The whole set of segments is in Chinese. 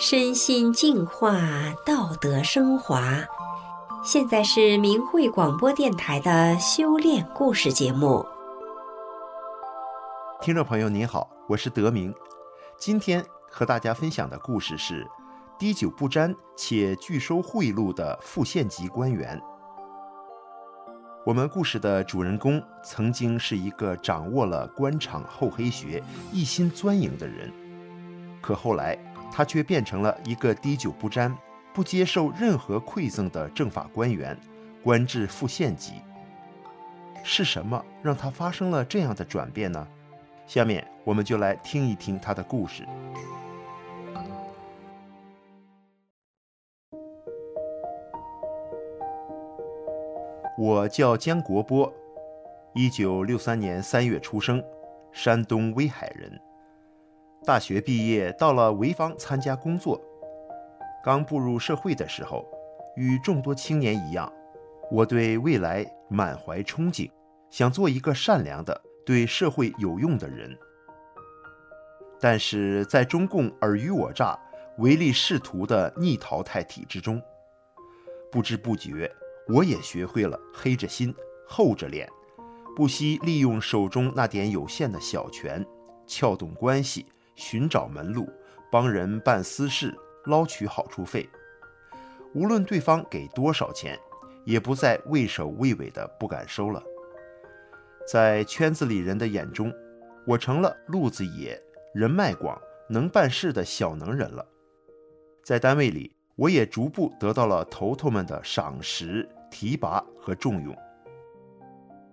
身心净化，道德升华。现在是明慧广播电台的修炼故事节目。听众朋友您好，我是德明。今天和大家分享的故事是滴酒不沾且拒收贿赂的副县级官员。我们故事的主人公曾经是一个掌握了官场厚黑学、一心钻营的人，可后来。他却变成了一个滴酒不沾、不接受任何馈赠的政法官员，官至副县级。是什么让他发生了这样的转变呢？下面我们就来听一听他的故事。我叫江国波，一九六三年三月出生，山东威海人。大学毕业，到了潍坊参加工作。刚步入社会的时候，与众多青年一样，我对未来满怀憧憬，想做一个善良的、对社会有用的人。但是在中共尔虞我诈、唯利是图的逆淘汰体制中，不知不觉，我也学会了黑着心、厚着脸，不惜利用手中那点有限的小权，撬动关系。寻找门路，帮人办私事，捞取好处费。无论对方给多少钱，也不再畏首畏尾的不敢收了。在圈子里人的眼中，我成了路子野、人脉广、能办事的小能人了。在单位里，我也逐步得到了头头们的赏识、提拔和重用。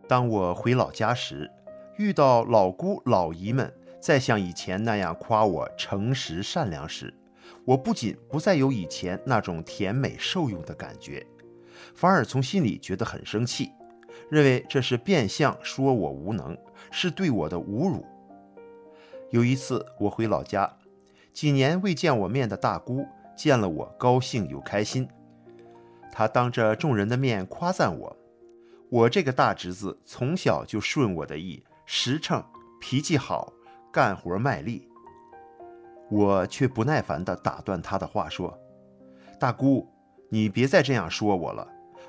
当我回老家时，遇到老姑老姨们。再像以前那样夸我诚实善良时，我不仅不再有以前那种甜美受用的感觉，反而从心里觉得很生气，认为这是变相说我无能，是对我的侮辱。有一次我回老家，几年未见我面的大姑见了我，高兴又开心，她当着众人的面夸赞我：“我这个大侄子从小就顺我的意，实诚，脾气好。”干活卖力，我却不耐烦地打断他的话说：“大姑，你别再这样说我了，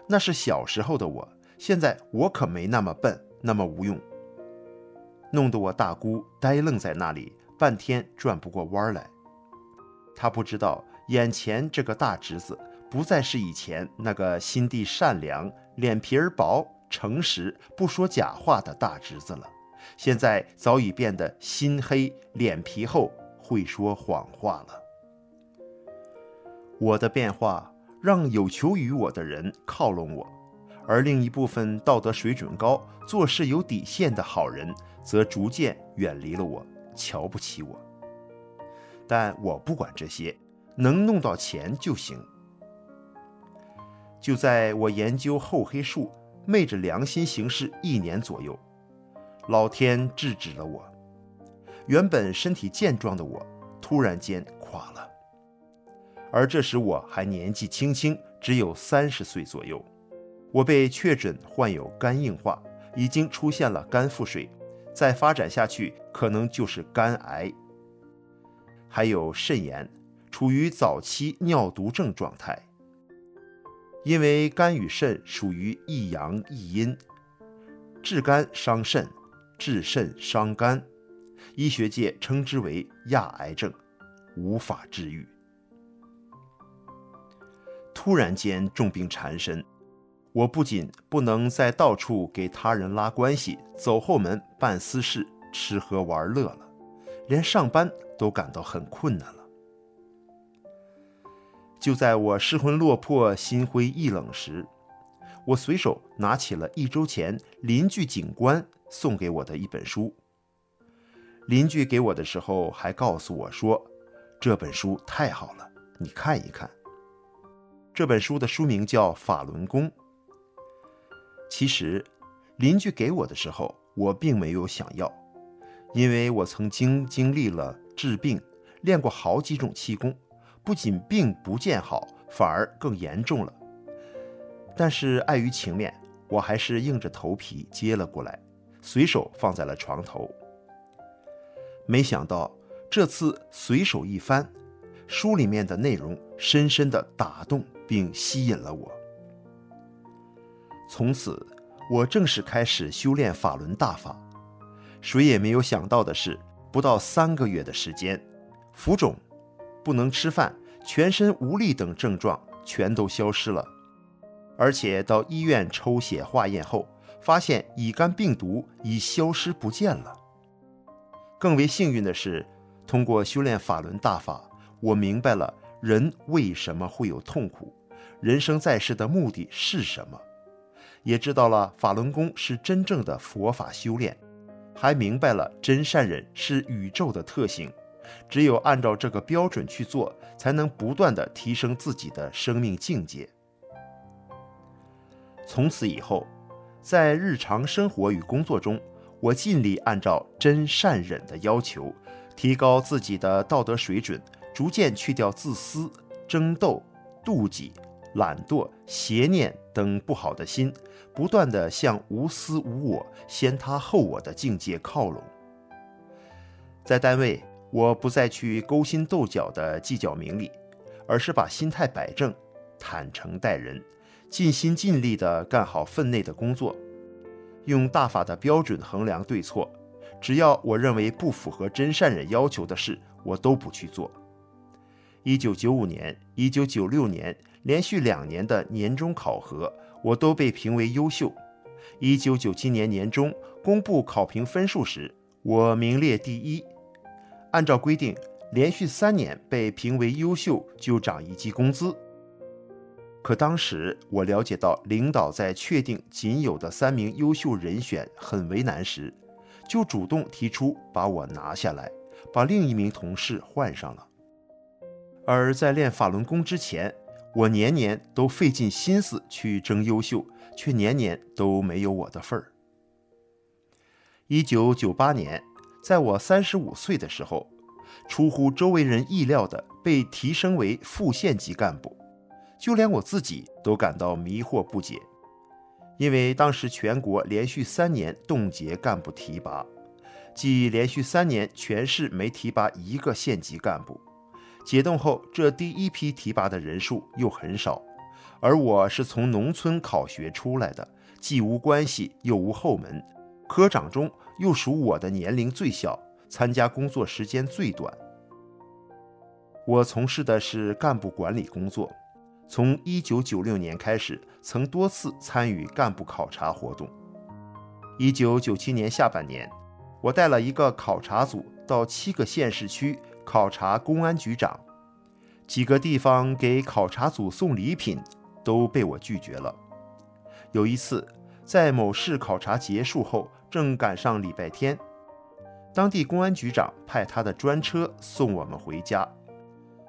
那是小时候的我，现在我可没那么笨，那么无用。”弄得我大姑呆愣在那里，半天转不过弯来。他不知道，眼前这个大侄子不再是以前那个心地善良、脸皮儿薄、诚实、不说假话的大侄子了。现在早已变得心黑、脸皮厚、会说谎话了。我的变化让有求于我的人靠拢我，而另一部分道德水准高、做事有底线的好人则逐渐远离了我，瞧不起我。但我不管这些，能弄到钱就行。就在我研究厚黑术、昧着良心行事一年左右。老天制止了我，原本身体健壮的我，突然间垮了。而这时我还年纪轻轻，只有三十岁左右。我被确诊患有肝硬化，已经出现了肝腹水，再发展下去可能就是肝癌。还有肾炎，处于早期尿毒症状态。因为肝与肾属于一阳一阴，治肝伤肾。治肾伤肝，医学界称之为亚癌症，无法治愈。突然间重病缠身，我不仅不能再到处给他人拉关系、走后门办私事、吃喝玩乐了，连上班都感到很困难了。就在我失魂落魄、心灰意冷时，我随手拿起了一周前邻居警官送给我的一本书。邻居给我的时候还告诉我说：“这本书太好了，你看一看。”这本书的书名叫《法轮功》。其实，邻居给我的时候，我并没有想要，因为我曾经经历了治病，练过好几种气功，不仅病不见好，反而更严重了。但是碍于情面，我还是硬着头皮接了过来，随手放在了床头。没想到这次随手一翻，书里面的内容深深地打动并吸引了我。从此，我正式开始修炼法轮大法。谁也没有想到的是，不到三个月的时间，浮肿、不能吃饭、全身无力等症状全都消失了。而且到医院抽血化验后，发现乙肝病毒已消失不见了。更为幸运的是，通过修炼法轮大法，我明白了人为什么会有痛苦，人生在世的目的是什么，也知道了法轮功是真正的佛法修炼，还明白了真善忍是宇宙的特性，只有按照这个标准去做，才能不断地提升自己的生命境界。从此以后，在日常生活与工作中，我尽力按照真善忍的要求，提高自己的道德水准，逐渐去掉自私、争斗、妒忌、懒惰、邪念等不好的心，不断地向无私无我、先他后我的境界靠拢。在单位，我不再去勾心斗角的计较名利，而是把心态摆正，坦诚待人。尽心尽力地干好分内的工作，用大法的标准衡量对错。只要我认为不符合真善忍要求的事，我都不去做。一九九五年、一九九六年连续两年的年终考核，我都被评为优秀。一九九七年年中公布考评分数时，我名列第一。按照规定，连续三年被评为优秀就涨一级工资。可当时我了解到领导在确定仅有的三名优秀人选很为难时，就主动提出把我拿下来，把另一名同事换上了。而在练法轮功之前，我年年都费尽心思去争优秀，却年年都没有我的份儿。一九九八年，在我三十五岁的时候，出乎周围人意料的被提升为副县级干部。就连我自己都感到迷惑不解，因为当时全国连续三年冻结干部提拔，即连续三年全市没提拔一个县级干部。解冻后，这第一批提拔的人数又很少，而我是从农村考学出来的，既无关系又无后门，科长中又属我的年龄最小，参加工作时间最短。我从事的是干部管理工作。从一九九六年开始，曾多次参与干部考察活动。一九九七年下半年，我带了一个考察组到七个县市区考察公安局长，几个地方给考察组送礼品，都被我拒绝了。有一次，在某市考察结束后，正赶上礼拜天，当地公安局长派他的专车送我们回家，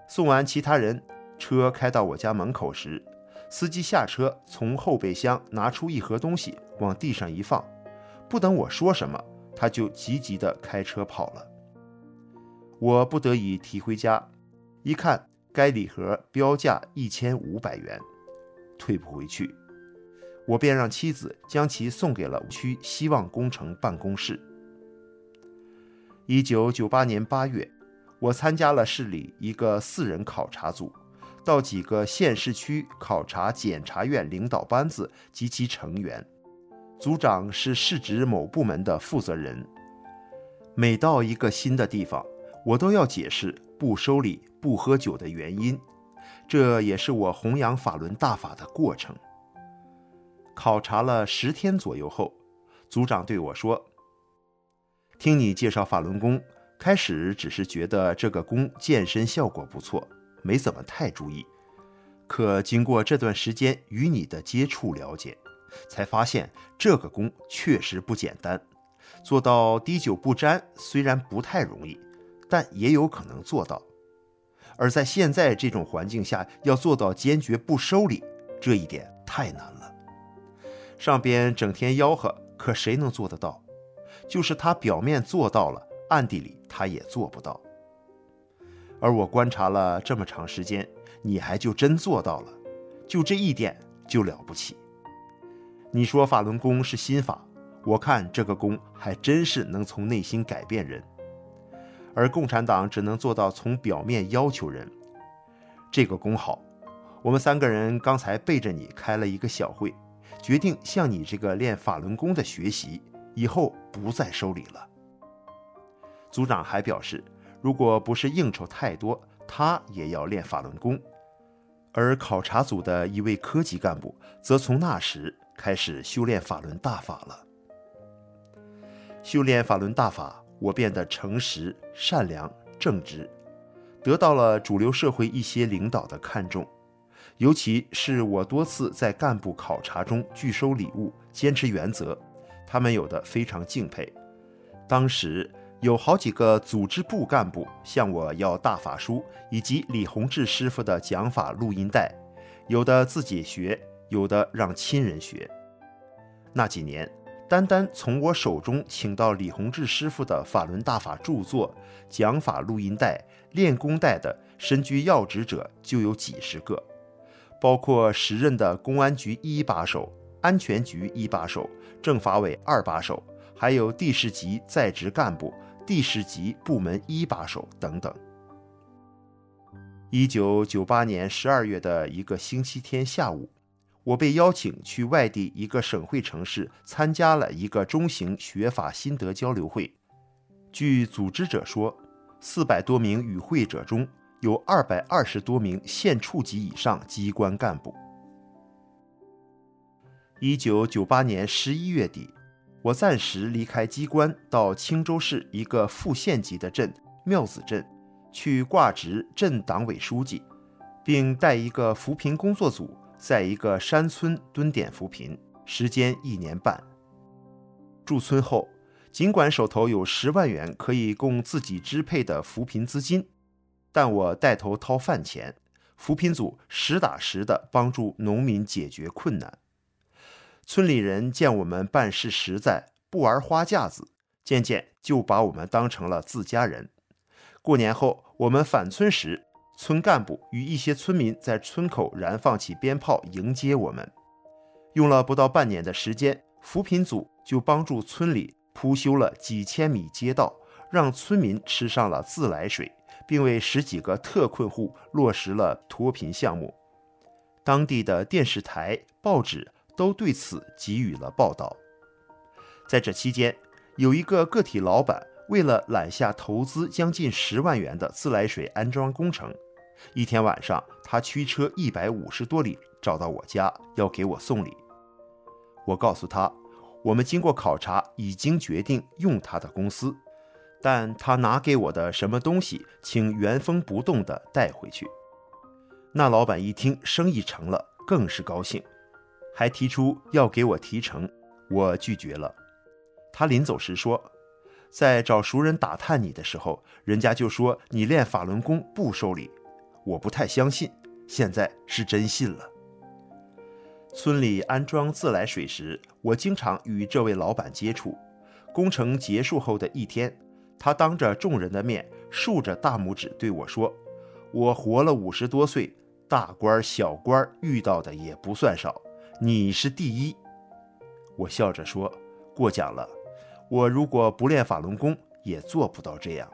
送完其他人。车开到我家门口时，司机下车，从后备箱拿出一盒东西，往地上一放，不等我说什么，他就急急地开车跑了。我不得已提回家，一看该礼盒标价一千五百元，退不回去，我便让妻子将其送给了区希望工程办公室。一九九八年八月，我参加了市里一个四人考察组。到几个县市区考察检察院领导班子及其成员，组长是市直某部门的负责人。每到一个新的地方，我都要解释不收礼、不喝酒的原因，这也是我弘扬法轮大法的过程。考察了十天左右后，组长对我说：“听你介绍法轮功，开始只是觉得这个功健身效果不错。”没怎么太注意，可经过这段时间与你的接触了解，才发现这个功确实不简单。做到滴酒不沾虽然不太容易，但也有可能做到。而在现在这种环境下，要做到坚决不收礼，这一点太难了。上边整天吆喝，可谁能做得到？就是他表面做到了，暗地里他也做不到。而我观察了这么长时间，你还就真做到了，就这一点就了不起。你说法轮功是心法，我看这个功还真是能从内心改变人。而共产党只能做到从表面要求人，这个功好。我们三个人刚才背着你开了一个小会，决定向你这个练法轮功的学习，以后不再收礼了。组长还表示，如果不是应酬太多，他也要练法轮功。而考察组的一位科级干部，则从那时开始修炼法轮大法了。修炼法轮大法，我变得诚实、善良、正直，得到了主流社会一些领导的看重。尤其是我多次在干部考察中拒收礼物，坚持原则，他们有的非常敬佩。当时有好几个组织部干部向我要大法书以及李洪志师傅的讲法录音带，有的自己学，有的让亲人学。那几年，单单从我手中请到李洪志师傅的法轮大法著作、讲法录音带、练功带的身居要职者就有几十个。包括时任的公安局一把手、安全局一把手、政法委二把手，还有地市级在职干部、地市级部门一把手等等。一九九八年十二月的一个星期天下午，我被邀请去外地一个省会城市参加了一个中型学法心得交流会。据组织者说，四百多名与会者中，有二百二十多名县处级以上机关干部。一九九八年十一月底，我暂时离开机关，到青州市一个副县级的镇庙子镇去挂职镇党委书记，并带一个扶贫工作组，在一个山村蹲点扶贫，时间一年半。驻村后，尽管手头有十万元可以供自己支配的扶贫资金。但我带头掏饭钱，扶贫组实打实的帮助农民解决困难。村里人见我们办事实在，不玩花架子，渐渐就把我们当成了自家人。过年后，我们返村时，村干部与一些村民在村口燃放起鞭炮迎接我们。用了不到半年的时间，扶贫组就帮助村里铺修了几千米街道，让村民吃上了自来水。并为十几个特困户落实了脱贫项目，当地的电视台、报纸都对此给予了报道。在这期间，有一个个体老板为了揽下投资将近十万元的自来水安装工程，一天晚上他驱车一百五十多里找到我家，要给我送礼。我告诉他，我们经过考察，已经决定用他的公司。但他拿给我的什么东西，请原封不动地带回去。那老板一听生意成了，更是高兴，还提出要给我提成，我拒绝了。他临走时说，在找熟人打探你的时候，人家就说你练法轮功不收礼，我不太相信，现在是真信了。村里安装自来水时，我经常与这位老板接触。工程结束后的一天。他当着众人的面，竖着大拇指对我说：“我活了五十多岁，大官小官遇到的也不算少，你是第一。”我笑着说：“过奖了，我如果不练法轮功，也做不到这样。”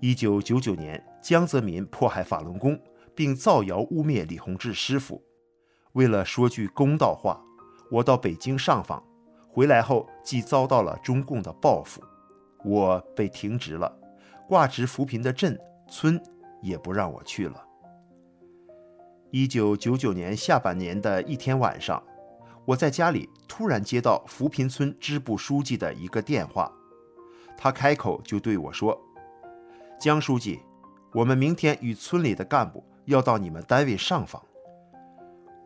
一九九九年，江泽民迫害法轮功，并造谣污蔑李洪志师傅。为了说句公道话，我到北京上访。回来后，既遭到了中共的报复，我被停职了，挂职扶贫的镇村也不让我去了。一九九九年下半年的一天晚上，我在家里突然接到扶贫村支部书记的一个电话，他开口就对我说：“江书记，我们明天与村里的干部要到你们单位上访。”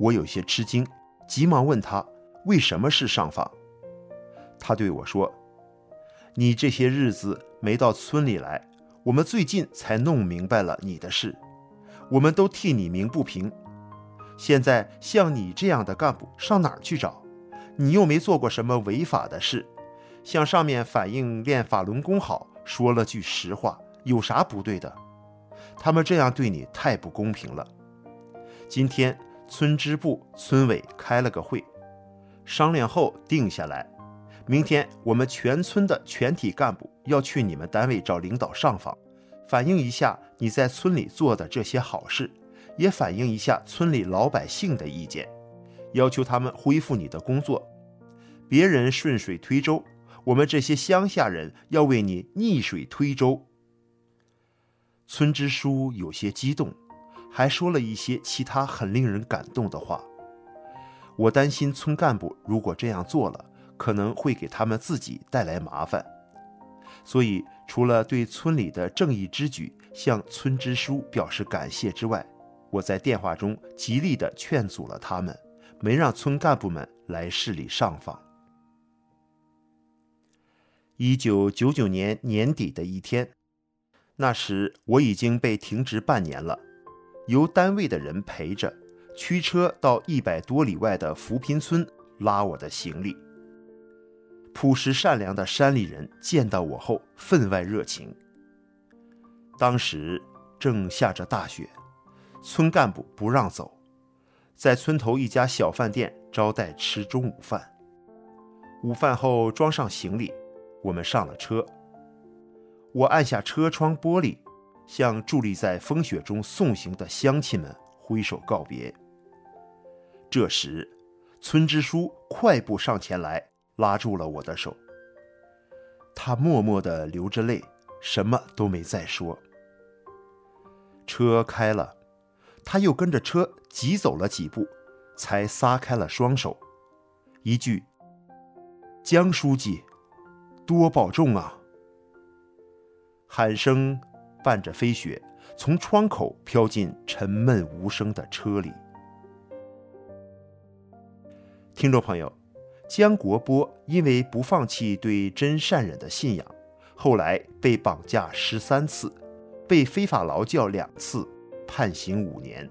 我有些吃惊，急忙问他为什么是上访。他对我说：“你这些日子没到村里来，我们最近才弄明白了你的事，我们都替你鸣不平。现在像你这样的干部上哪儿去找？你又没做过什么违法的事，向上面反映练法轮功好，说了句实话，有啥不对的？他们这样对你太不公平了。今天村支部、村委开了个会，商量后定下来。”明天我们全村的全体干部要去你们单位找领导上访，反映一下你在村里做的这些好事，也反映一下村里老百姓的意见，要求他们恢复你的工作。别人顺水推舟，我们这些乡下人要为你逆水推舟。村支书有些激动，还说了一些其他很令人感动的话。我担心村干部如果这样做了，可能会给他们自己带来麻烦，所以除了对村里的正义之举向村支书表示感谢之外，我在电话中极力地劝阻了他们，没让村干部们来市里上访。一九九九年年底的一天，那时我已经被停职半年了，由单位的人陪着。驱车到一百多里外的扶贫村拉我的行李。朴实善良的山里人见到我后分外热情。当时正下着大雪，村干部不让走，在村头一家小饭店招待吃中午饭。午饭后装上行李，我们上了车。我按下车窗玻璃，向伫立在风雪中送行的乡亲们挥手告别。这时，村支书快步上前来，拉住了我的手。他默默地流着泪，什么都没再说。车开了，他又跟着车急走了几步，才撒开了双手，一句：“江书记，多保重啊！”喊声伴着飞雪，从窗口飘进沉闷无声的车里。听众朋友，江国波因为不放弃对真善忍的信仰，后来被绑架十三次，被非法劳教两次，判刑五年，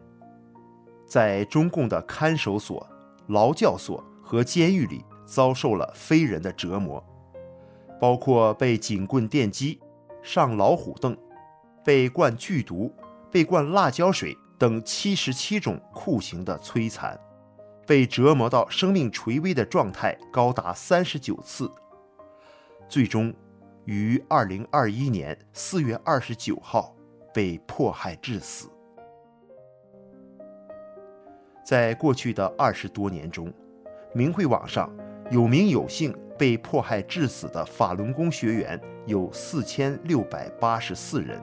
在中共的看守所、劳教所和监狱里遭受了非人的折磨，包括被警棍电击、上老虎凳、被灌剧毒、被灌辣椒水等七十七种酷刑的摧残。被折磨到生命垂危的状态高达三十九次，最终于二零二一年四月二十九号被迫害致死。在过去的二十多年中，明慧网上有名有姓被迫害致死的法轮功学员有四千六百八十四人，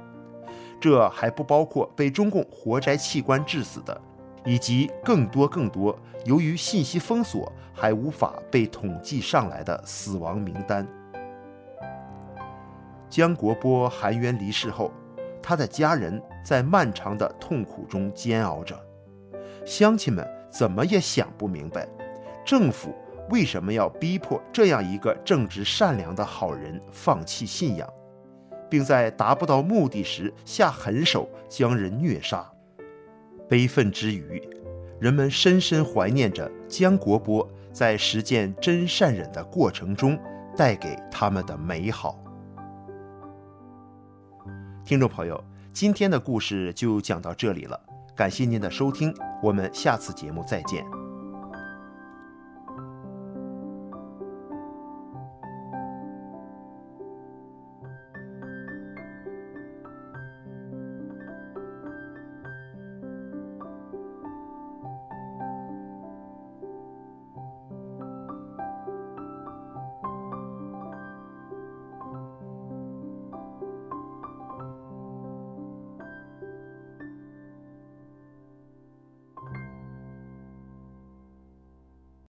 这还不包括被中共活摘器官致死的。以及更多更多由于信息封锁还无法被统计上来的死亡名单。江国波含冤离世后，他的家人在漫长的痛苦中煎熬着，乡亲们怎么也想不明白，政府为什么要逼迫这样一个正直善良的好人放弃信仰，并在达不到目的时下狠手将人虐杀。悲愤之余，人们深深怀念着江国波在实践真善忍的过程中带给他们的美好。听众朋友，今天的故事就讲到这里了，感谢您的收听，我们下次节目再见。